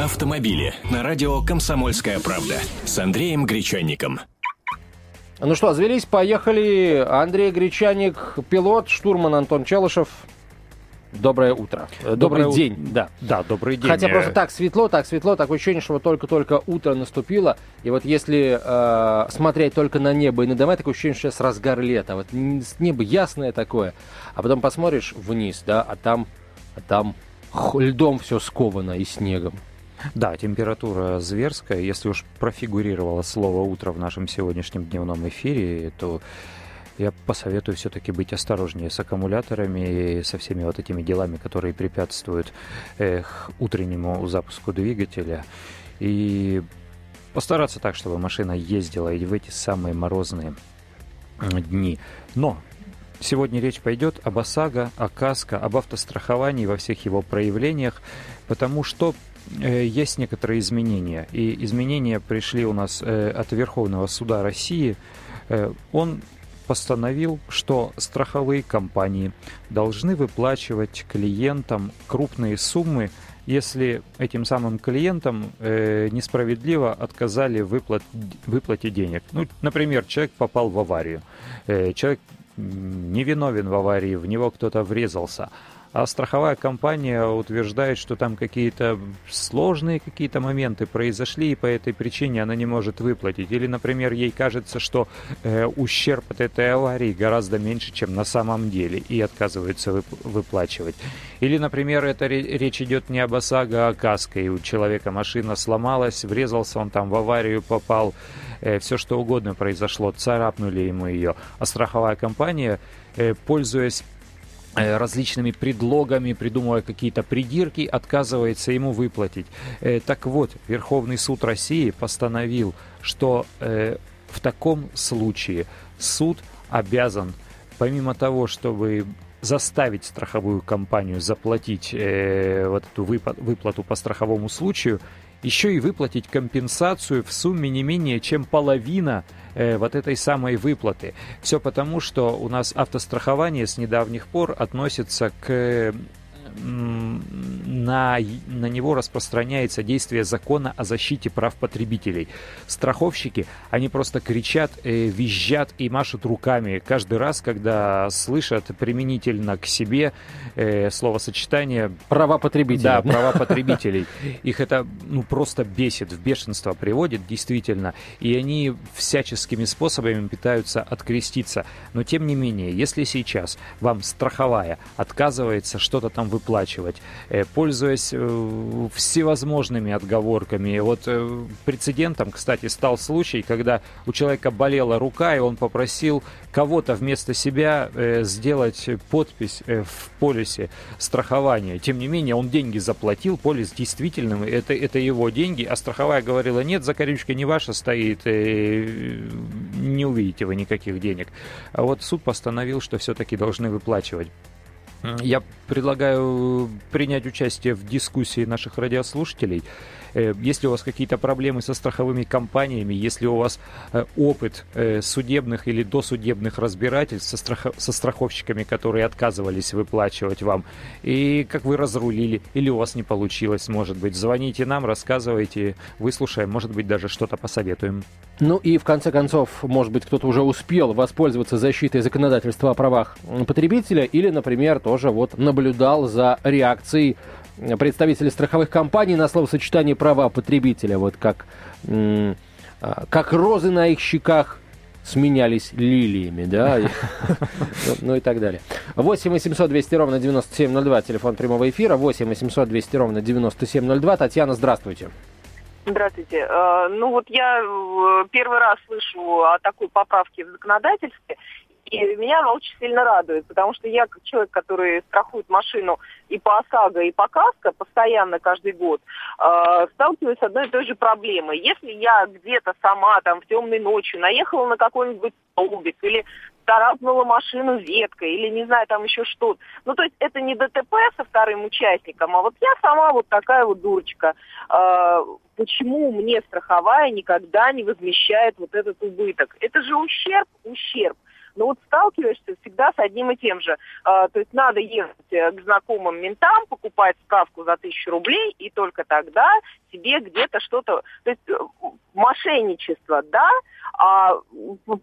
Автомобили на радио «Комсомольская правда» с Андреем Гречанником. Ну что, завелись, поехали. Андрей Гречаник, пилот, штурман Антон Челышев. Доброе утро. Добрый, добрый день, у... да. Да, добрый день. Хотя просто так светло, так светло, такое ощущение, что вот только-только утро наступило. И вот если э, смотреть только на небо и на дома, такое ощущение, что сейчас разгар лета. Вот небо ясное такое. А потом посмотришь вниз, да, а там, а там льдом все сковано и снегом. Да, температура зверская. Если уж профигурировало слово «утро» в нашем сегодняшнем дневном эфире, то я посоветую все-таки быть осторожнее с аккумуляторами и со всеми вот этими делами, которые препятствуют эх, утреннему запуску двигателя. И постараться так, чтобы машина ездила и в эти самые морозные дни. Но Сегодня речь пойдет об ОСАГО, о КАСКО, об автостраховании во всех его проявлениях, потому что э, есть некоторые изменения. И изменения пришли у нас э, от Верховного суда России. Э, он постановил, что страховые компании должны выплачивать клиентам крупные суммы, если этим самым клиентам э, несправедливо отказали выплат, выплате денег. Ну, например, человек попал в аварию, э, человек невиновен в аварии, в него кто-то врезался. А страховая компания утверждает, что там какие-то сложные какие-то моменты произошли, и по этой причине она не может выплатить. Или, например, ей кажется, что э, ущерб от этой аварии гораздо меньше, чем на самом деле, и отказывается вып- выплачивать. Или, например, это речь идет не об ОСАГО, а о КАСКО, и у человека машина сломалась, врезался он там в аварию, попал, э, все что угодно произошло, царапнули ему ее. А страховая компания, э, пользуясь различными предлогами, придумывая какие-то придирки, отказывается ему выплатить. Э, так вот, Верховный суд России постановил, что э, в таком случае суд обязан, помимо того, чтобы заставить страховую компанию заплатить э, вот эту выплату по страховому случаю, еще и выплатить компенсацию в сумме не менее чем половина э, вот этой самой выплаты. Все потому, что у нас автострахование с недавних пор относится к на, на него распространяется действие закона о защите прав потребителей. Страховщики, они просто кричат, э, визжат и машут руками каждый раз, когда слышат применительно к себе э, словосочетание «права потребителей». Да, права потребителей. Их это ну, просто бесит, в бешенство приводит, действительно. И они всяческими способами пытаются откреститься. Но тем не менее, если сейчас вам страховая отказывается что-то там выплачивать, выплачивать, э, пользуясь э, всевозможными отговорками. Вот э, прецедентом, кстати, стал случай, когда у человека болела рука, и он попросил кого-то вместо себя сделать подпись в полисе страхования. Тем не менее, он деньги заплатил, полис действительно, это, это его деньги, а страховая говорила, нет, закорючка не ваша стоит, не увидите вы никаких денег. А вот суд постановил, что все-таки должны выплачивать. Я предлагаю принять участие в дискуссии наших радиослушателей. Э, если у вас какие-то проблемы со страховыми компаниями, если у вас э, опыт э, судебных или досудебных разбирательств со, страх... со страховщиками, которые отказывались выплачивать вам, и как вы разрулили, или у вас не получилось, может быть, звоните нам, рассказывайте, выслушаем, может быть, даже что-то посоветуем. Ну и в конце концов, может быть, кто-то уже успел воспользоваться защитой законодательства о правах потребителя или, например, тоже вот наблюдал за реакцией представителей страховых компаний на словосочетание права потребителя, вот как, а, как розы на их щеках сменялись лилиями, да, ну, ну и так далее. 8 800 200 ровно 9702, телефон прямого эфира, 8 800 200 ровно 9702. Татьяна, здравствуйте. Здравствуйте. Э, ну вот я э, первый раз слышу о такой поправке в законодательстве, и меня она очень сильно радует, потому что я, как человек, который страхует машину и по ОСАГО, и по КАСКО постоянно каждый год, э, сталкиваюсь с одной и той же проблемой. Если я где-то сама там в темной ночью наехала на какой-нибудь столбик или царапнула машину веткой или не знаю, там еще что-то. Ну, то есть это не ДТП со вторым участником, а вот я сама вот такая вот дурочка. Э, почему мне страховая никогда не возмещает вот этот убыток? Это же ущерб, ущерб. Но вот сталкиваешься всегда с одним и тем же. А, то есть надо ехать э, к знакомым ментам, покупать справку за тысячу рублей, и только тогда тебе где-то что-то... То есть э, мошенничество, да, а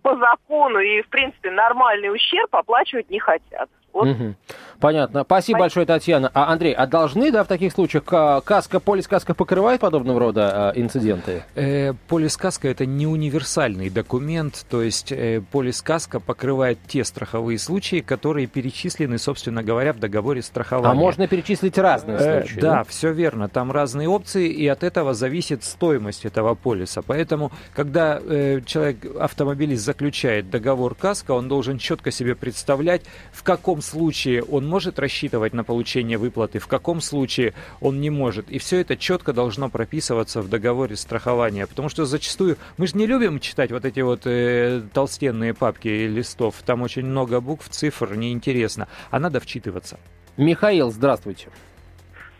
по закону и, в принципе, нормальный ущерб оплачивать не хотят. Вот. Угу. Понятно. Спасибо Пон... большое, Татьяна. А, Андрей, а должны, да, в таких случаях каска, полис каска покрывает подобного рода э, инциденты? Э, полис каска это не универсальный документ, то есть э, полис каска покрывает те страховые случаи, которые перечислены, собственно говоря, в договоре страхования. А можно перечислить разные э, случаи? Да, да, все верно. Там разные опции, и от этого зависит стоимость этого полиса. Поэтому, когда э, человек, автомобилист заключает договор каска, он должен четко себе представлять, в каком каком случае он может рассчитывать на получение выплаты, в каком случае он не может. И все это четко должно прописываться в договоре страхования. Потому что зачастую мы же не любим читать вот эти вот э, толстенные папки листов. Там очень много букв, цифр, неинтересно. А надо вчитываться. Михаил, здравствуйте.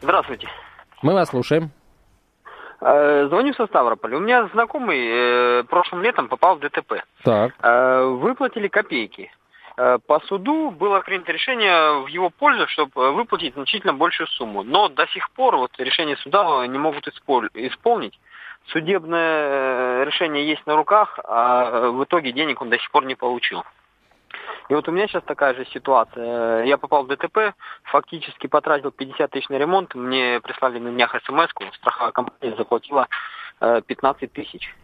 Здравствуйте. Мы вас слушаем. Э, звоню со Ставрополя. У меня знакомый э, прошлым летом попал в ДТП. Так. Э, выплатили копейки. Э, по суду было принято решение в его пользу, чтобы выплатить значительно большую сумму. Но до сих пор вот решение суда не могут исполнить. Судебное э, решение есть на руках, а в итоге денег он до сих пор не получил. И вот у меня сейчас такая же ситуация. Я попал в ДТП, фактически потратил 50 тысяч на ремонт, мне прислали на днях смс страховая компания заплатила 15 э, тысяч.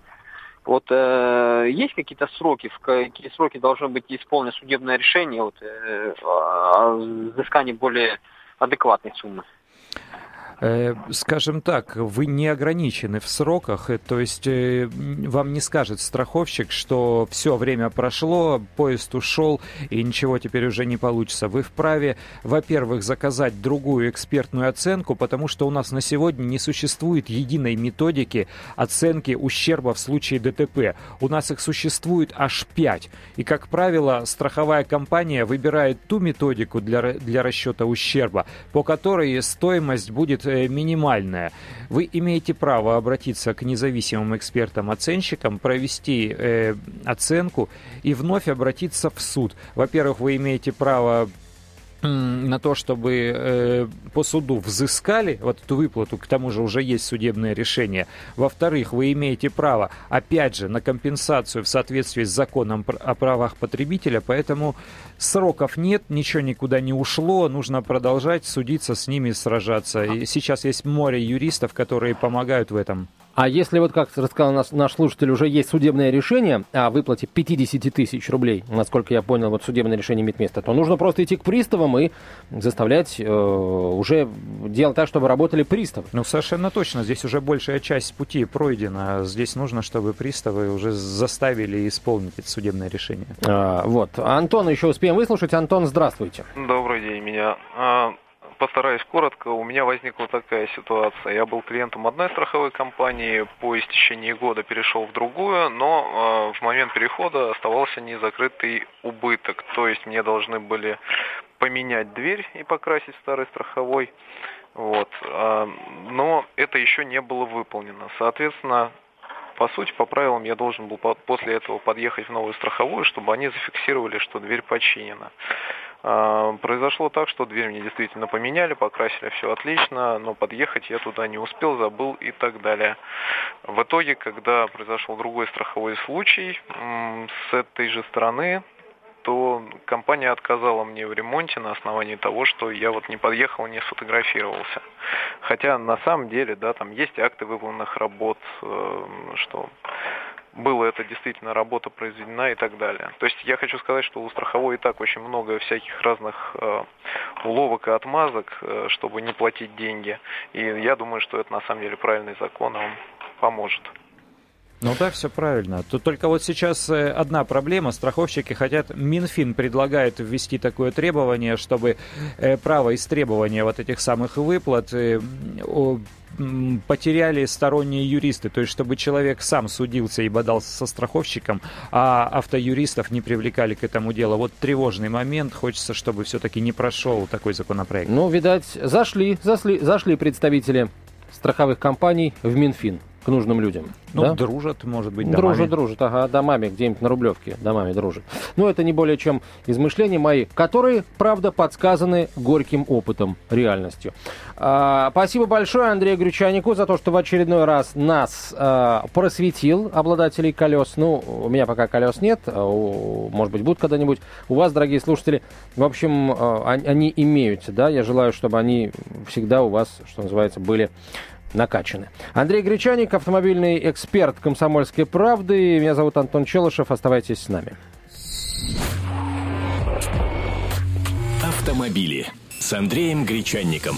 Вот э, есть какие-то сроки, в какие сроки должно быть исполнено судебное решение вот, э, о взыскании более адекватной суммы? Э, скажем так, вы не ограничены в сроках, э, то есть э, вам не скажет страховщик, что все время прошло, поезд ушел и ничего теперь уже не получится. Вы вправе, во-первых, заказать другую экспертную оценку, потому что у нас на сегодня не существует единой методики оценки ущерба в случае ДТП. У нас их существует аж пять. И, как правило, страховая компания выбирает ту методику для, для расчета ущерба, по которой стоимость будет минимальная. Вы имеете право обратиться к независимым экспертам-оценщикам, провести э, оценку и вновь обратиться в суд. Во-первых, вы имеете право на то, чтобы э, по суду взыскали вот эту выплату, к тому же уже есть судебное решение. Во-вторых, вы имеете право, опять же, на компенсацию в соответствии с законом о правах потребителя, поэтому сроков нет, ничего никуда не ушло, нужно продолжать судиться с ними, сражаться. И сейчас есть море юристов, которые помогают в этом. А если вот, как рассказал наш, наш слушатель, уже есть судебное решение о выплате 50 тысяч рублей, насколько я понял, вот судебное решение имеет место, то нужно просто идти к приставам и заставлять э, уже делать так, чтобы работали приставы. Ну, совершенно точно. Здесь уже большая часть пути пройдена. Здесь нужно, чтобы приставы уже заставили исполнить это судебное решение. А, вот. Антона еще успеем выслушать. Антон, здравствуйте. Добрый день. Меня а, постараюсь коротко. У меня возникла такая ситуация. Я был клиентом одной страховой компании, по истечении года перешел в другую, но э, в момент перехода оставался незакрытый убыток. То есть мне должны были поменять дверь и покрасить старый страховой. Вот. Э, но это еще не было выполнено. Соответственно, по сути, по правилам я должен был после этого подъехать в новую страховую, чтобы они зафиксировали, что дверь починена. А, произошло так, что дверь мне действительно поменяли, покрасили все отлично, но подъехать я туда не успел, забыл и так далее. В итоге, когда произошел другой страховой случай с этой же стороны, то компания отказала мне в ремонте на основании того, что я вот не подъехал, не сфотографировался. Хотя на самом деле, да, там есть акты выполненных работ, э, что было это действительно работа произведена и так далее. То есть я хочу сказать, что у страховой и так очень много всяких разных э, уловок и отмазок, э, чтобы не платить деньги. И я думаю, что это на самом деле правильный закон, и он поможет. Ну да, все правильно. Тут только вот сейчас э, одна проблема. Страховщики хотят, Минфин предлагает ввести такое требование, чтобы э, право истребования вот этих самых выплат э, потеряли сторонние юристы, то есть чтобы человек сам судился и бодался со страховщиком, а автоюристов не привлекали к этому делу. Вот тревожный момент, хочется, чтобы все-таки не прошел такой законопроект. Ну, видать, зашли, зашли, зашли представители страховых компаний в Минфин. К нужным людям. Ну, да? дружат, может быть, домами. Дружат, дружат, ага, домами, где-нибудь на Рублевке, домами дружат. Но это не более чем измышления мои, которые, правда, подсказаны горьким опытом, реальностью. А, спасибо большое Андрею Гречанику за то, что в очередной раз нас а, просветил, обладателей колес. Ну, у меня пока колес нет, а у, может быть, будут когда-нибудь. У вас, дорогие слушатели, в общем, а, они имеются, да, я желаю, чтобы они всегда у вас, что называется, были накачаны. Андрей Гречаник, автомобильный эксперт «Комсомольской правды». Меня зовут Антон Челышев. Оставайтесь с нами. Автомобили с Андреем Гречанником.